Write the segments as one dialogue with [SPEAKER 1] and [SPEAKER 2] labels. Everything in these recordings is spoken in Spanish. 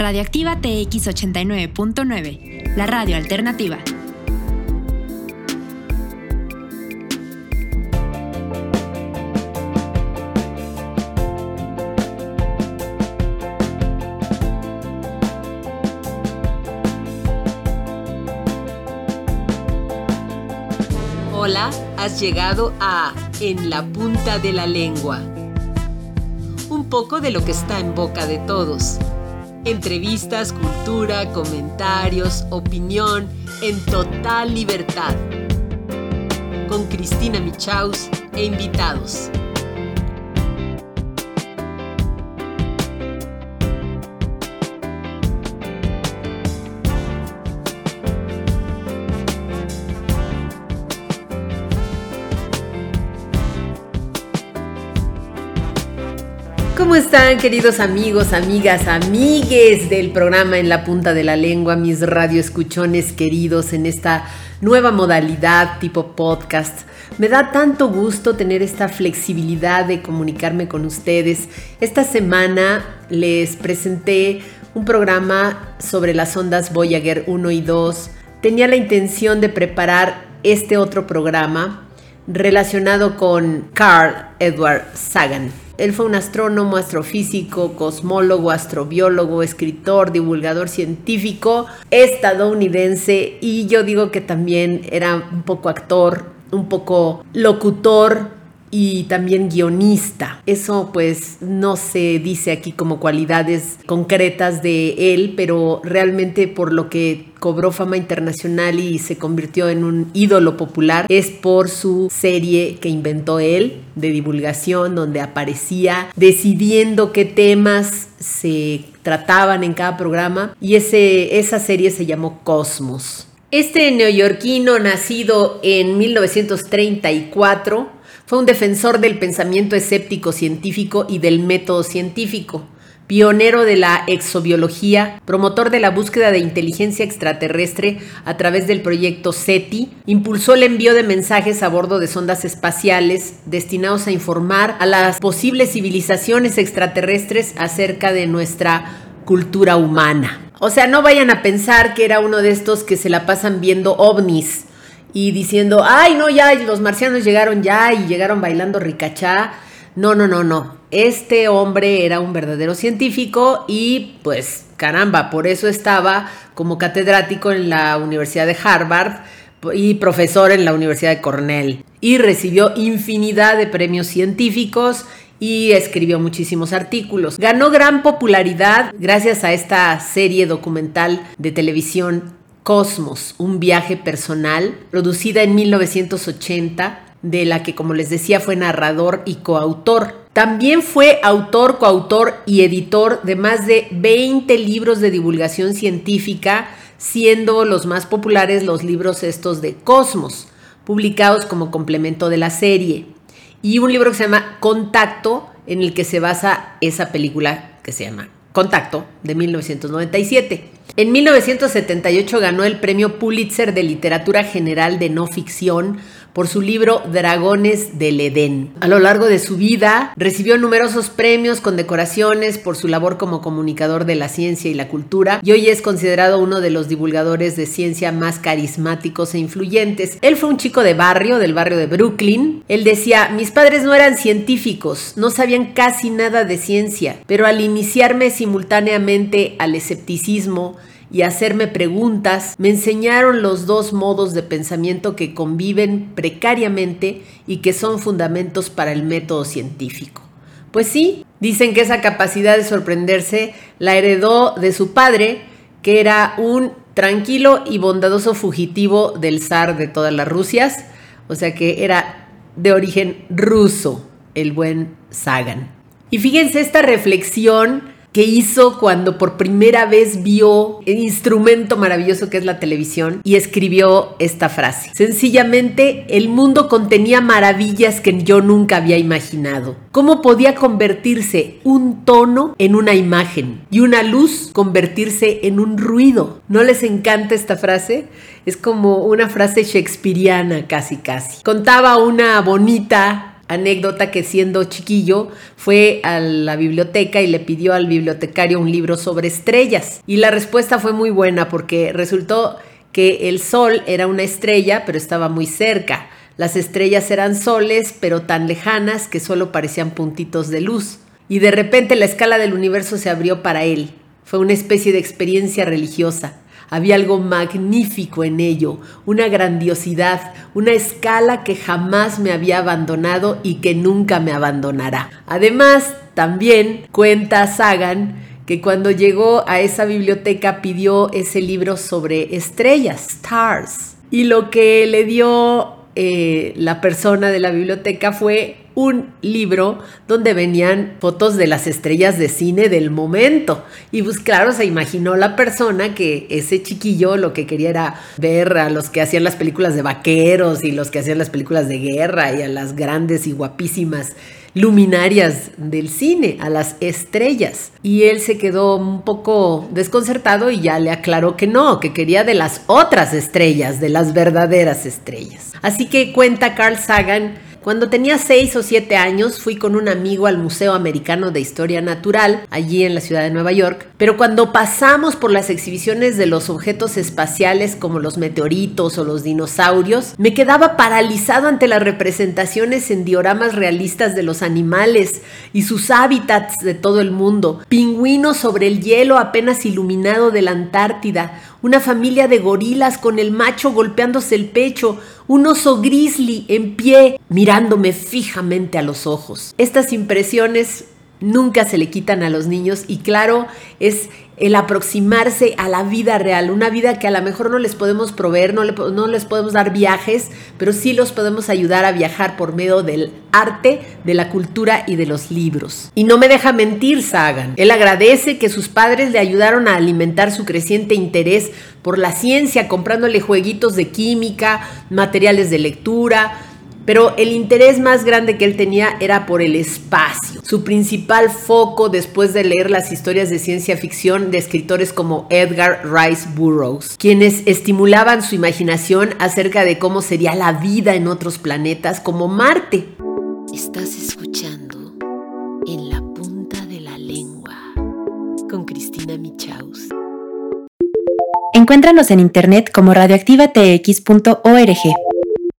[SPEAKER 1] Radioactiva TX 89.9, la radio alternativa.
[SPEAKER 2] Hola, has llegado a En la punta de la lengua. Un poco de lo que está en boca de todos. Entrevistas, cultura, comentarios, opinión, en total libertad. Con Cristina Michaus e invitados. ¿Cómo están queridos amigos, amigas, amigues del programa En la punta de la lengua, mis radioescuchones queridos en esta nueva modalidad tipo podcast? Me da tanto gusto tener esta flexibilidad de comunicarme con ustedes. Esta semana les presenté un programa sobre las ondas Voyager 1 y 2. Tenía la intención de preparar este otro programa relacionado con Carl Edward Sagan. Él fue un astrónomo, astrofísico, cosmólogo, astrobiólogo, escritor, divulgador científico, estadounidense y yo digo que también era un poco actor, un poco locutor, y también guionista. Eso pues no se dice aquí como cualidades concretas de él, pero realmente por lo que cobró fama internacional y se convirtió en un ídolo popular es por su serie que inventó él de divulgación donde aparecía decidiendo qué temas se trataban en cada programa y ese, esa serie se llamó Cosmos. Este neoyorquino nacido en 1934 fue un defensor del pensamiento escéptico científico y del método científico, pionero de la exobiología, promotor de la búsqueda de inteligencia extraterrestre a través del proyecto SETI, impulsó el envío de mensajes a bordo de sondas espaciales destinados a informar a las posibles civilizaciones extraterrestres acerca de nuestra cultura humana. O sea, no vayan a pensar que era uno de estos que se la pasan viendo ovnis y diciendo, ay, no, ya los marcianos llegaron ya y llegaron bailando ricachá. No, no, no, no. Este hombre era un verdadero científico y pues caramba, por eso estaba como catedrático en la Universidad de Harvard y profesor en la Universidad de Cornell. Y recibió infinidad de premios científicos y escribió muchísimos artículos. Ganó gran popularidad gracias a esta serie documental de televisión Cosmos, un viaje personal, producida en 1980, de la que, como les decía, fue narrador y coautor. También fue autor, coautor y editor de más de 20 libros de divulgación científica, siendo los más populares los libros estos de Cosmos, publicados como complemento de la serie. Y un libro que se llama Contacto, en el que se basa esa película que se llama Contacto, de 1997. En 1978 ganó el Premio Pulitzer de Literatura General de No Ficción por su libro Dragones del Edén. A lo largo de su vida recibió numerosos premios, condecoraciones por su labor como comunicador de la ciencia y la cultura y hoy es considerado uno de los divulgadores de ciencia más carismáticos e influyentes. Él fue un chico de barrio, del barrio de Brooklyn. Él decía, mis padres no eran científicos, no sabían casi nada de ciencia, pero al iniciarme simultáneamente al escepticismo, y hacerme preguntas, me enseñaron los dos modos de pensamiento que conviven precariamente y que son fundamentos para el método científico. Pues sí, dicen que esa capacidad de sorprenderse la heredó de su padre, que era un tranquilo y bondadoso fugitivo del zar de todas las Rusias, o sea que era de origen ruso, el buen Sagan. Y fíjense esta reflexión que hizo cuando por primera vez vio el instrumento maravilloso que es la televisión y escribió esta frase. Sencillamente, el mundo contenía maravillas que yo nunca había imaginado. ¿Cómo podía convertirse un tono en una imagen y una luz convertirse en un ruido? ¿No les encanta esta frase? Es como una frase shakespeariana casi casi. Contaba una bonita anécdota que siendo chiquillo fue a la biblioteca y le pidió al bibliotecario un libro sobre estrellas. Y la respuesta fue muy buena porque resultó que el sol era una estrella, pero estaba muy cerca. Las estrellas eran soles, pero tan lejanas que solo parecían puntitos de luz. Y de repente la escala del universo se abrió para él. Fue una especie de experiencia religiosa. Había algo magnífico en ello, una grandiosidad, una escala que jamás me había abandonado y que nunca me abandonará. Además, también cuenta Sagan que cuando llegó a esa biblioteca pidió ese libro sobre estrellas, stars. Y lo que le dio eh, la persona de la biblioteca fue un libro donde venían fotos de las estrellas de cine del momento. Y pues se imaginó la persona que ese chiquillo lo que quería era ver a los que hacían las películas de vaqueros y los que hacían las películas de guerra y a las grandes y guapísimas luminarias del cine, a las estrellas. Y él se quedó un poco desconcertado y ya le aclaró que no, que quería de las otras estrellas, de las verdaderas estrellas. Así que cuenta Carl Sagan cuando tenía 6 o 7 años fui con un amigo al Museo Americano de Historia Natural, allí en la ciudad de Nueva York, pero cuando pasamos por las exhibiciones de los objetos espaciales como los meteoritos o los dinosaurios, me quedaba paralizado ante las representaciones en dioramas realistas de los animales y sus hábitats de todo el mundo, pingüinos sobre el hielo apenas iluminado de la Antártida, una familia de gorilas con el macho golpeándose el pecho, un oso grizzly en pie mirándome fijamente a los ojos. Estas impresiones nunca se le quitan a los niños y claro, es el aproximarse a la vida real, una vida que a lo mejor no les podemos proveer, no, no, les podemos dar viajes, pero sí los podemos ayudar a viajar por medio del arte, de la cultura y de los libros. Y no me deja mentir Sagan, él agradece que sus padres le ayudaron a alimentar su creciente interés por la ciencia, comprándole jueguitos de química, materiales de lectura, pero el interés más grande que él tenía era por el espacio. Su principal foco después de leer las historias de ciencia ficción de escritores como Edgar Rice Burroughs, quienes estimulaban su imaginación acerca de cómo sería la vida en otros planetas como Marte.
[SPEAKER 3] Estás escuchando en la punta de la lengua con Cristina Michaus.
[SPEAKER 1] Encuéntranos en internet como radioactivatx.org.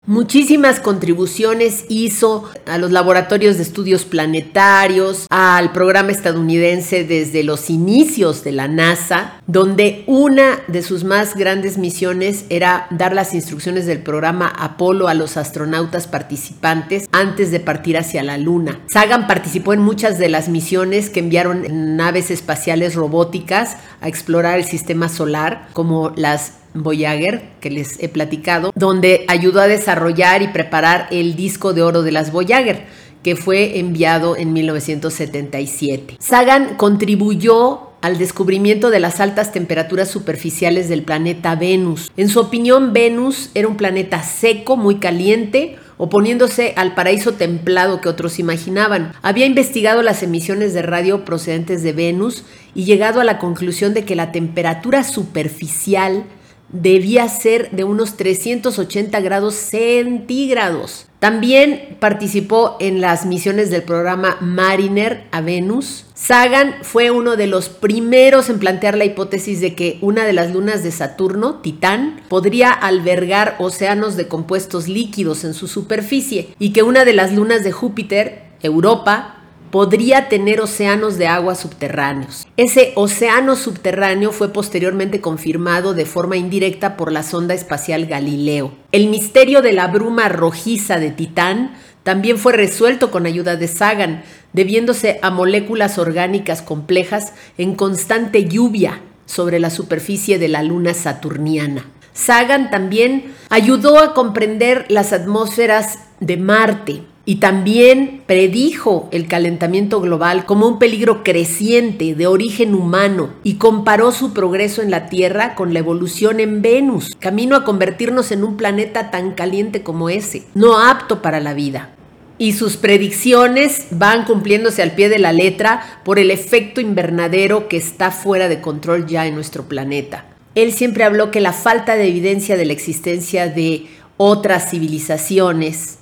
[SPEAKER 2] Muchísimas contribuciones hizo a los laboratorios de estudios planetarios, al programa estadounidense desde los inicios de la NASA, donde una de sus más grandes misiones era dar las instrucciones del programa Apolo a los astronautas participantes antes de partir hacia la Luna. Sagan participó en muchas de las misiones que enviaron naves espaciales robóticas a explorar el sistema solar, como las Voyager, que les he platicado, donde ayudó a desarrollar y preparar el disco de oro de las Voyager, que fue enviado en 1977. Sagan contribuyó al descubrimiento de las altas temperaturas superficiales del planeta Venus. En su opinión, Venus era un planeta seco, muy caliente, oponiéndose al paraíso templado que otros imaginaban. Había investigado las emisiones de radio procedentes de Venus y llegado a la conclusión de que la temperatura superficial debía ser de unos 380 grados centígrados. También participó en las misiones del programa Mariner a Venus. Sagan fue uno de los primeros en plantear la hipótesis de que una de las lunas de Saturno, Titán, podría albergar océanos de compuestos líquidos en su superficie y que una de las lunas de Júpiter, Europa, podría tener océanos de agua subterráneos. Ese océano subterráneo fue posteriormente confirmado de forma indirecta por la sonda espacial Galileo. El misterio de la bruma rojiza de Titán también fue resuelto con ayuda de Sagan, debiéndose a moléculas orgánicas complejas en constante lluvia sobre la superficie de la luna saturniana. Sagan también ayudó a comprender las atmósferas de Marte, y también predijo el calentamiento global como un peligro creciente de origen humano y comparó su progreso en la Tierra con la evolución en Venus, camino a convertirnos en un planeta tan caliente como ese, no apto para la vida. Y sus predicciones van cumpliéndose al pie de la letra por el efecto invernadero que está fuera de control ya en nuestro planeta. Él siempre habló que la falta de evidencia de la existencia de otras civilizaciones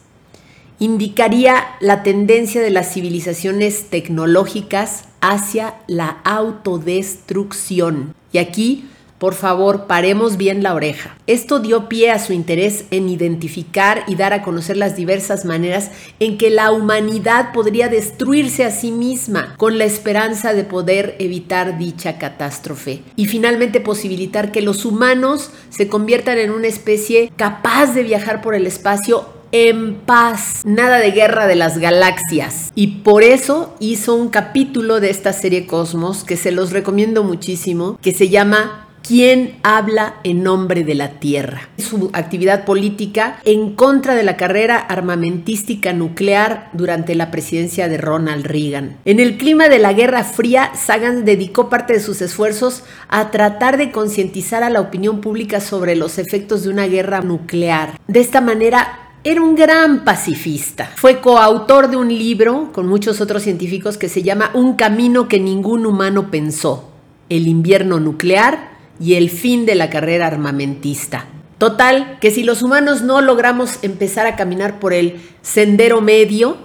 [SPEAKER 2] indicaría la tendencia de las civilizaciones tecnológicas hacia la autodestrucción. Y aquí por favor, paremos bien la oreja. Esto dio pie a su interés en identificar y dar a conocer las diversas maneras en que la humanidad podría destruirse a sí misma con la esperanza de poder evitar dicha catástrofe y finalmente posibilitar que los humanos se conviertan en una especie capaz de viajar por el espacio en paz, nada de guerra de las galaxias. Y por eso hizo un capítulo de esta serie Cosmos que se los recomiendo muchísimo, que se llama ¿Quién habla en nombre de la Tierra? Su actividad política en contra de la carrera armamentística nuclear durante la presidencia de Ronald Reagan. En el clima de la Guerra Fría, Sagan dedicó parte de sus esfuerzos a tratar de concientizar a la opinión pública sobre los efectos de una guerra nuclear. De esta manera, era un gran pacifista. Fue coautor de un libro con muchos otros científicos que se llama Un camino que ningún humano pensó, el invierno nuclear y el fin de la carrera armamentista. Total, que si los humanos no logramos empezar a caminar por el sendero medio,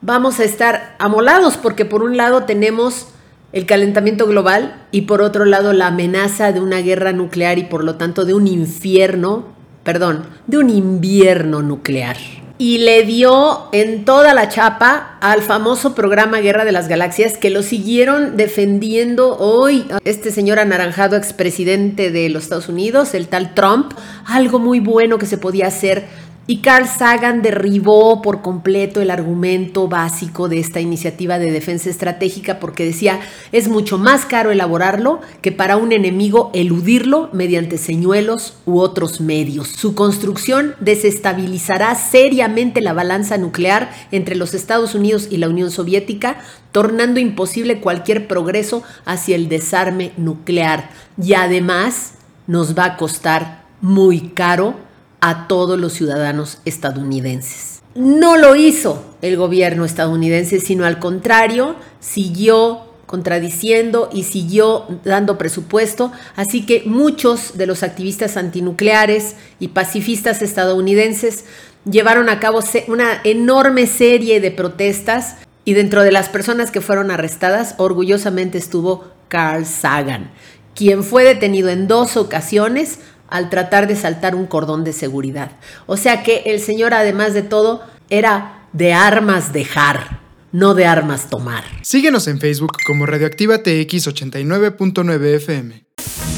[SPEAKER 2] vamos a estar amolados porque por un lado tenemos el calentamiento global y por otro lado la amenaza de una guerra nuclear y por lo tanto de un infierno, perdón, de un invierno nuclear. Y le dio en toda la chapa al famoso programa Guerra de las Galaxias que lo siguieron defendiendo hoy este señor anaranjado expresidente de los Estados Unidos, el tal Trump, algo muy bueno que se podía hacer y Carl Sagan derribó por completo el argumento básico de esta iniciativa de defensa estratégica porque decía es mucho más caro elaborarlo que para un enemigo eludirlo mediante señuelos u otros medios. Su construcción desestabilizará seriamente la balanza nuclear entre los Estados Unidos y la Unión Soviética, tornando imposible cualquier progreso hacia el desarme nuclear. Y además nos va a costar muy caro a todos los ciudadanos estadounidenses. No lo hizo el gobierno estadounidense, sino al contrario, siguió contradiciendo y siguió dando presupuesto, así que muchos de los activistas antinucleares y pacifistas estadounidenses llevaron a cabo una enorme serie de protestas y dentro de las personas que fueron arrestadas, orgullosamente estuvo Carl Sagan, quien fue detenido en dos ocasiones al tratar de saltar un cordón de seguridad. O sea que el Señor, además de todo, era de armas dejar, no de armas tomar.
[SPEAKER 4] Síguenos en Facebook como Radioactiva TX 89.9 FM.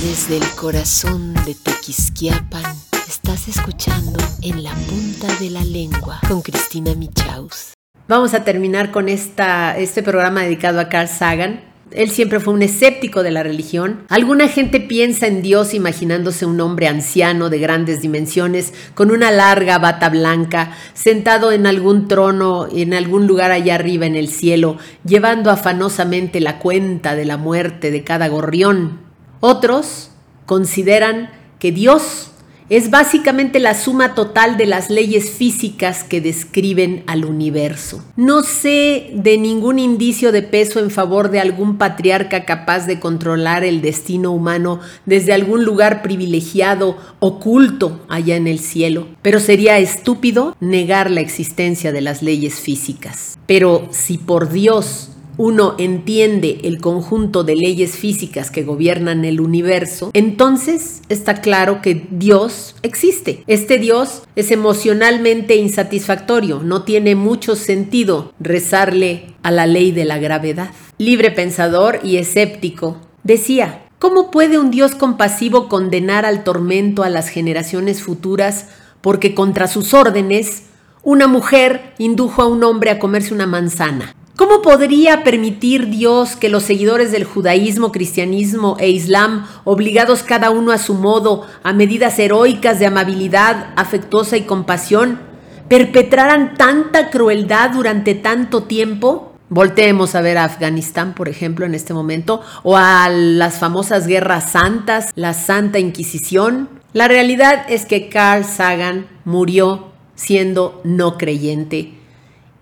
[SPEAKER 3] Desde el corazón de Tequisquiapan, estás escuchando En la punta de la lengua con Cristina Michaus.
[SPEAKER 2] Vamos a terminar con esta, este programa dedicado a Carl Sagan él siempre fue un escéptico de la religión. Alguna gente piensa en Dios imaginándose un hombre anciano de grandes dimensiones, con una larga bata blanca, sentado en algún trono, en algún lugar allá arriba en el cielo, llevando afanosamente la cuenta de la muerte de cada gorrión. Otros consideran que Dios es básicamente la suma total de las leyes físicas que describen al universo. No sé de ningún indicio de peso en favor de algún patriarca capaz de controlar el destino humano desde algún lugar privilegiado, oculto allá en el cielo. Pero sería estúpido negar la existencia de las leyes físicas. Pero si por Dios uno entiende el conjunto de leyes físicas que gobiernan el universo, entonces está claro que Dios existe. Este Dios es emocionalmente insatisfactorio, no tiene mucho sentido rezarle a la ley de la gravedad. Libre pensador y escéptico, decía, ¿cómo puede un Dios compasivo condenar al tormento a las generaciones futuras porque contra sus órdenes una mujer indujo a un hombre a comerse una manzana? ¿Cómo podría permitir Dios que los seguidores del judaísmo, cristianismo e islam, obligados cada uno a su modo a medidas heroicas de amabilidad, afectuosa y compasión, perpetraran tanta crueldad durante tanto tiempo? Volteemos a ver a Afganistán, por ejemplo, en este momento, o a las famosas guerras santas, la Santa Inquisición. La realidad es que Carl Sagan murió siendo no creyente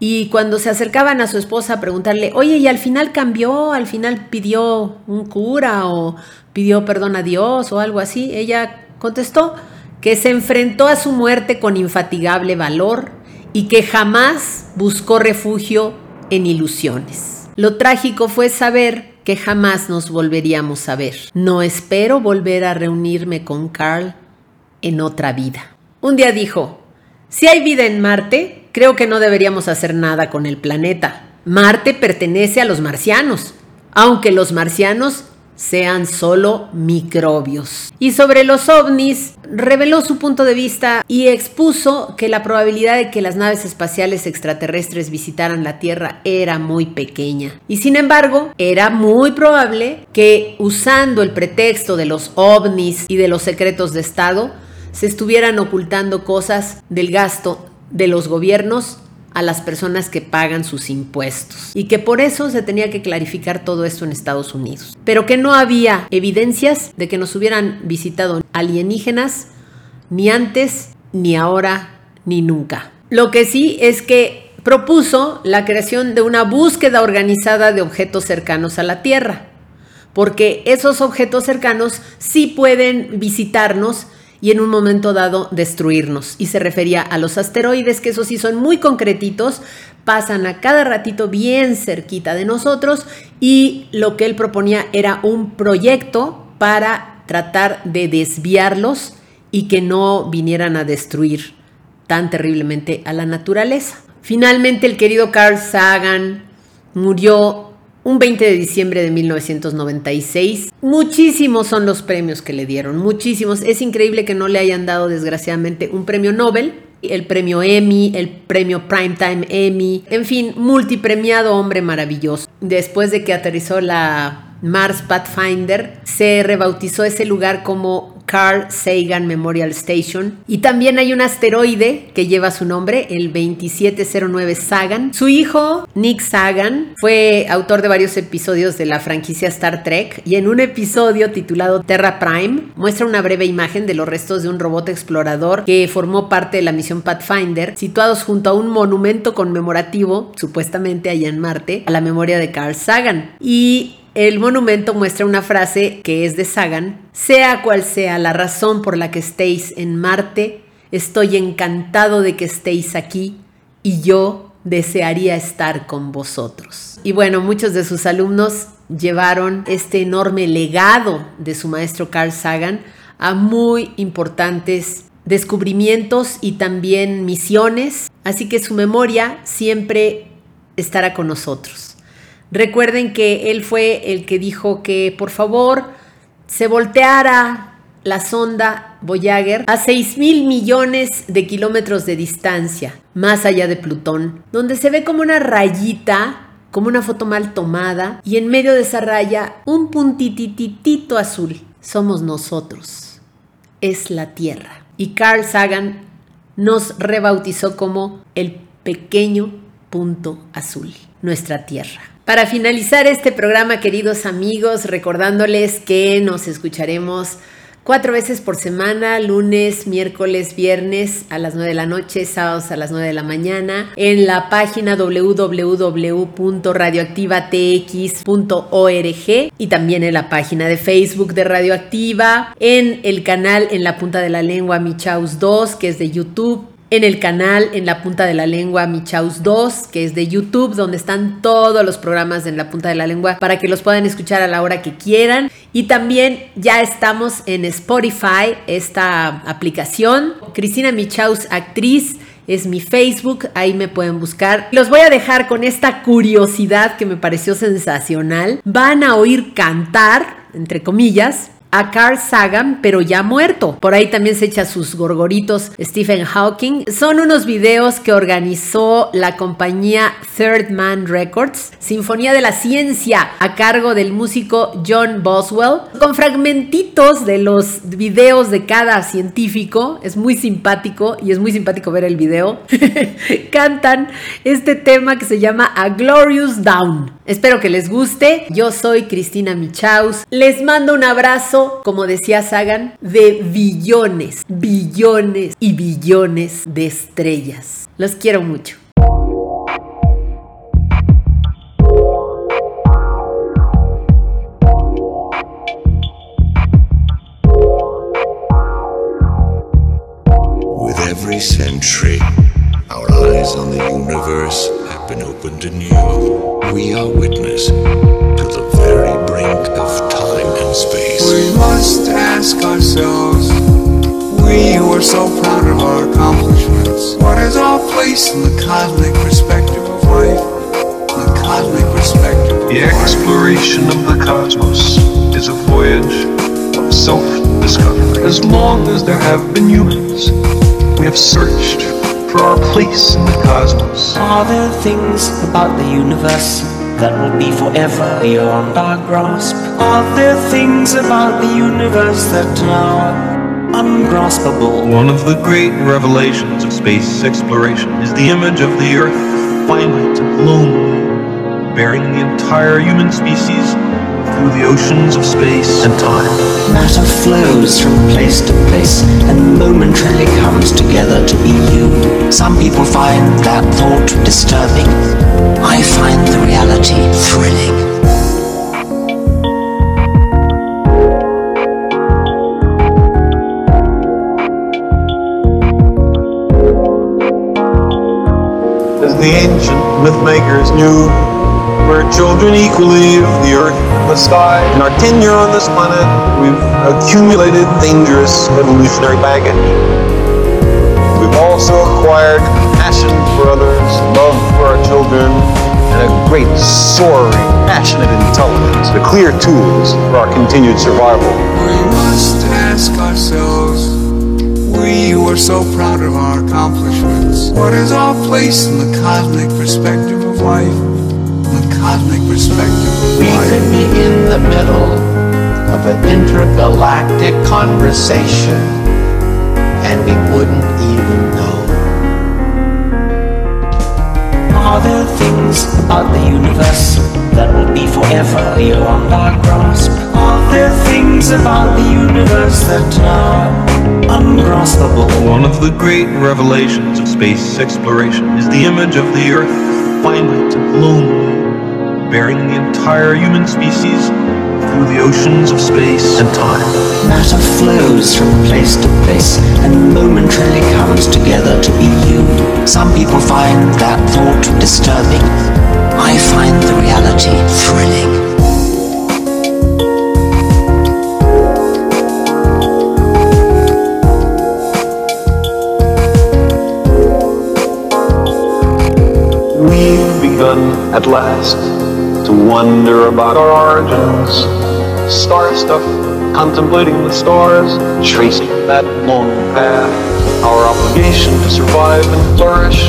[SPEAKER 2] y cuando se acercaban a su esposa a preguntarle, oye, ¿y al final cambió? ¿Al final pidió un cura o pidió perdón a Dios o algo así? Ella contestó que se enfrentó a su muerte con infatigable valor y que jamás buscó refugio en ilusiones. Lo trágico fue saber que jamás nos volveríamos a ver. No espero volver a reunirme con Carl en otra vida. Un día dijo, si hay vida en Marte, creo que no deberíamos hacer nada con el planeta. Marte pertenece a los marcianos, aunque los marcianos sean solo microbios. Y sobre los ovnis, reveló su punto de vista y expuso que la probabilidad de que las naves espaciales extraterrestres visitaran la Tierra era muy pequeña. Y sin embargo, era muy probable que usando el pretexto de los ovnis y de los secretos de Estado, se estuvieran ocultando cosas del gasto de los gobiernos a las personas que pagan sus impuestos y que por eso se tenía que clarificar todo esto en Estados Unidos. Pero que no había evidencias de que nos hubieran visitado alienígenas ni antes, ni ahora, ni nunca. Lo que sí es que propuso la creación de una búsqueda organizada de objetos cercanos a la Tierra, porque esos objetos cercanos sí pueden visitarnos y en un momento dado destruirnos. Y se refería a los asteroides, que esos sí son muy concretitos, pasan a cada ratito bien cerquita de nosotros y lo que él proponía era un proyecto para tratar de desviarlos y que no vinieran a destruir tan terriblemente a la naturaleza. Finalmente el querido Carl Sagan murió un 20 de diciembre de 1996. Muchísimos son los premios que le dieron, muchísimos. Es increíble que no le hayan dado desgraciadamente un premio Nobel, el premio Emmy, el premio Primetime Emmy, en fin, multipremiado hombre maravilloso. Después de que aterrizó la Mars Pathfinder, se rebautizó ese lugar como Carl Sagan Memorial Station. Y también hay un asteroide que lleva su nombre, el 2709 Sagan. Su hijo, Nick Sagan, fue autor de varios episodios de la franquicia Star Trek y en un episodio titulado Terra Prime muestra una breve imagen de los restos de un robot explorador que formó parte de la misión Pathfinder, situados junto a un monumento conmemorativo, supuestamente allá en Marte, a la memoria de Carl Sagan. Y el monumento muestra una frase que es de Sagan, sea cual sea la razón por la que estéis en Marte, estoy encantado de que estéis aquí y yo desearía estar con vosotros. Y bueno, muchos de sus alumnos llevaron este enorme legado de su maestro Carl Sagan a muy importantes descubrimientos y también misiones, así que su memoria siempre estará con nosotros. Recuerden que él fue el que dijo que por favor se volteara la sonda Voyager a 6 mil millones de kilómetros de distancia, más allá de Plutón, donde se ve como una rayita, como una foto mal tomada, y en medio de esa raya un puntititito azul. Somos nosotros. Es la Tierra. Y Carl Sagan nos rebautizó como el pequeño punto azul, nuestra Tierra. Para finalizar este programa, queridos amigos, recordándoles que nos escucharemos cuatro veces por semana, lunes, miércoles, viernes a las 9 de la noche, sábados a las 9 de la mañana, en la página www.radioactivatx.org y también en la página de Facebook de Radioactiva, en el canal en la punta de la lengua Michaus 2, que es de YouTube en el canal En la Punta de la Lengua Michaus 2, que es de YouTube, donde están todos los programas de En la Punta de la Lengua para que los puedan escuchar a la hora que quieran. Y también ya estamos en Spotify, esta aplicación. Cristina Michaus, actriz. Es mi Facebook, ahí me pueden buscar. Los voy a dejar con esta curiosidad que me pareció sensacional. Van a oír cantar, entre comillas, a Carl Sagan, pero ya muerto. Por ahí también se echa sus gorgoritos Stephen Hawking. Son unos videos que organizó la compañía Third Man Records, Sinfonía de la Ciencia, a cargo del músico John Boswell, con fragmentitos de los videos de cada científico. Es muy simpático y es muy simpático ver el video. Cantan este tema que se llama A Glorious Down. Espero que les guste. Yo soy Cristina Michaus. Les mando un abrazo, como decía Sagan, de billones, billones y billones de estrellas. Los quiero mucho.
[SPEAKER 5] With every century Our eyes on the universe have been opened anew. We are witness to the very brink of time and space.
[SPEAKER 6] We must ask ourselves, we who are so proud of our accomplishments, what is our place in the cosmic perspective of life? The cosmic perspective of
[SPEAKER 7] The
[SPEAKER 6] life.
[SPEAKER 7] exploration of the cosmos is a voyage of self discovery. As long as there have been humans, we have searched for our place in the cosmos.
[SPEAKER 8] Are there things about the universe that will be forever beyond our grasp? Are there things about the universe that are ungraspable?
[SPEAKER 7] One of the great revelations of space exploration is the image of the Earth, finite and lonely, bearing the entire human species through the oceans of space and time.
[SPEAKER 8] Matter flows from place to place and momentarily comes together to be you. Some people find that thought disturbing. I find the reality thrilling.
[SPEAKER 7] As the ancient mythmakers knew, we're children equally of the earth and the sky. In our tenure on this planet, we've accumulated dangerous evolutionary baggage. We've also acquired passion for others, love for our children, and a great, soaring, passionate intelligence, the clear tools for our continued survival.
[SPEAKER 6] We must ask ourselves, we who are so proud of our accomplishments, what is our place in the cosmic perspective of life? The cosmic perspective of
[SPEAKER 9] We
[SPEAKER 6] life.
[SPEAKER 9] could be in the middle of an intergalactic conversation and we wouldn't even know.
[SPEAKER 8] Are there things about the universe that will be forever beyond our grasp? Are there things about the universe that are ungraspable?
[SPEAKER 7] One of the great revelations of space exploration is the image of the Earth, finite and lonely, bearing the entire human species through the oceans of space and time.
[SPEAKER 8] Matter flows from place to place and momentarily comes together to be you. Some people find that thought disturbing. I find the reality thrilling.
[SPEAKER 7] We've begun at last to wonder about our origins. Star stuff, contemplating the stars, tracing that long path. Our obligation to survive and flourish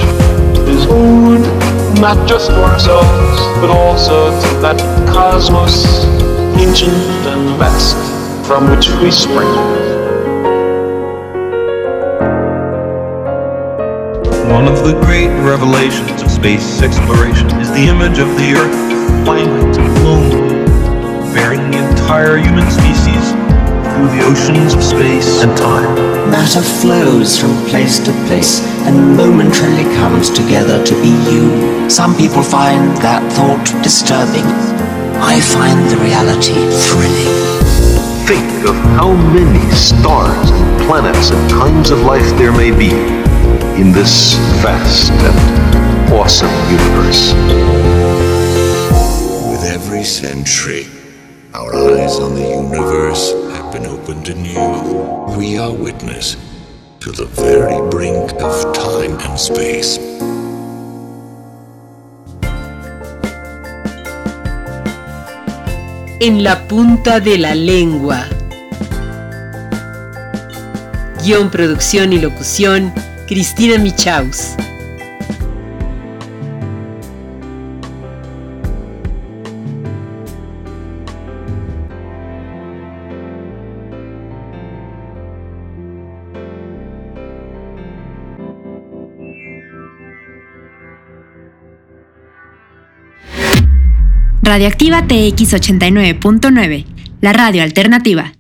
[SPEAKER 7] is owed not just to ourselves, but also to that cosmos, ancient and vast, from which we spring. One of the great revelations of space exploration is the image of the Earth, finite and lonely, bearing the entire human species through the oceans of space and time.
[SPEAKER 8] Matter flows from place to place and momentarily comes together to be you. Some people find that thought disturbing. I find the reality thrilling.
[SPEAKER 7] Think of how many stars and planets and kinds of life there may be in this vast and awesome universe.
[SPEAKER 5] Every century, our eyes on the universe have been opened anew. We are witness to the very brink of time and space.
[SPEAKER 2] En la punta de la lengua. Guión, producción y locución, Cristina Michaus.
[SPEAKER 1] Radioactiva TX 89.9, la radio alternativa.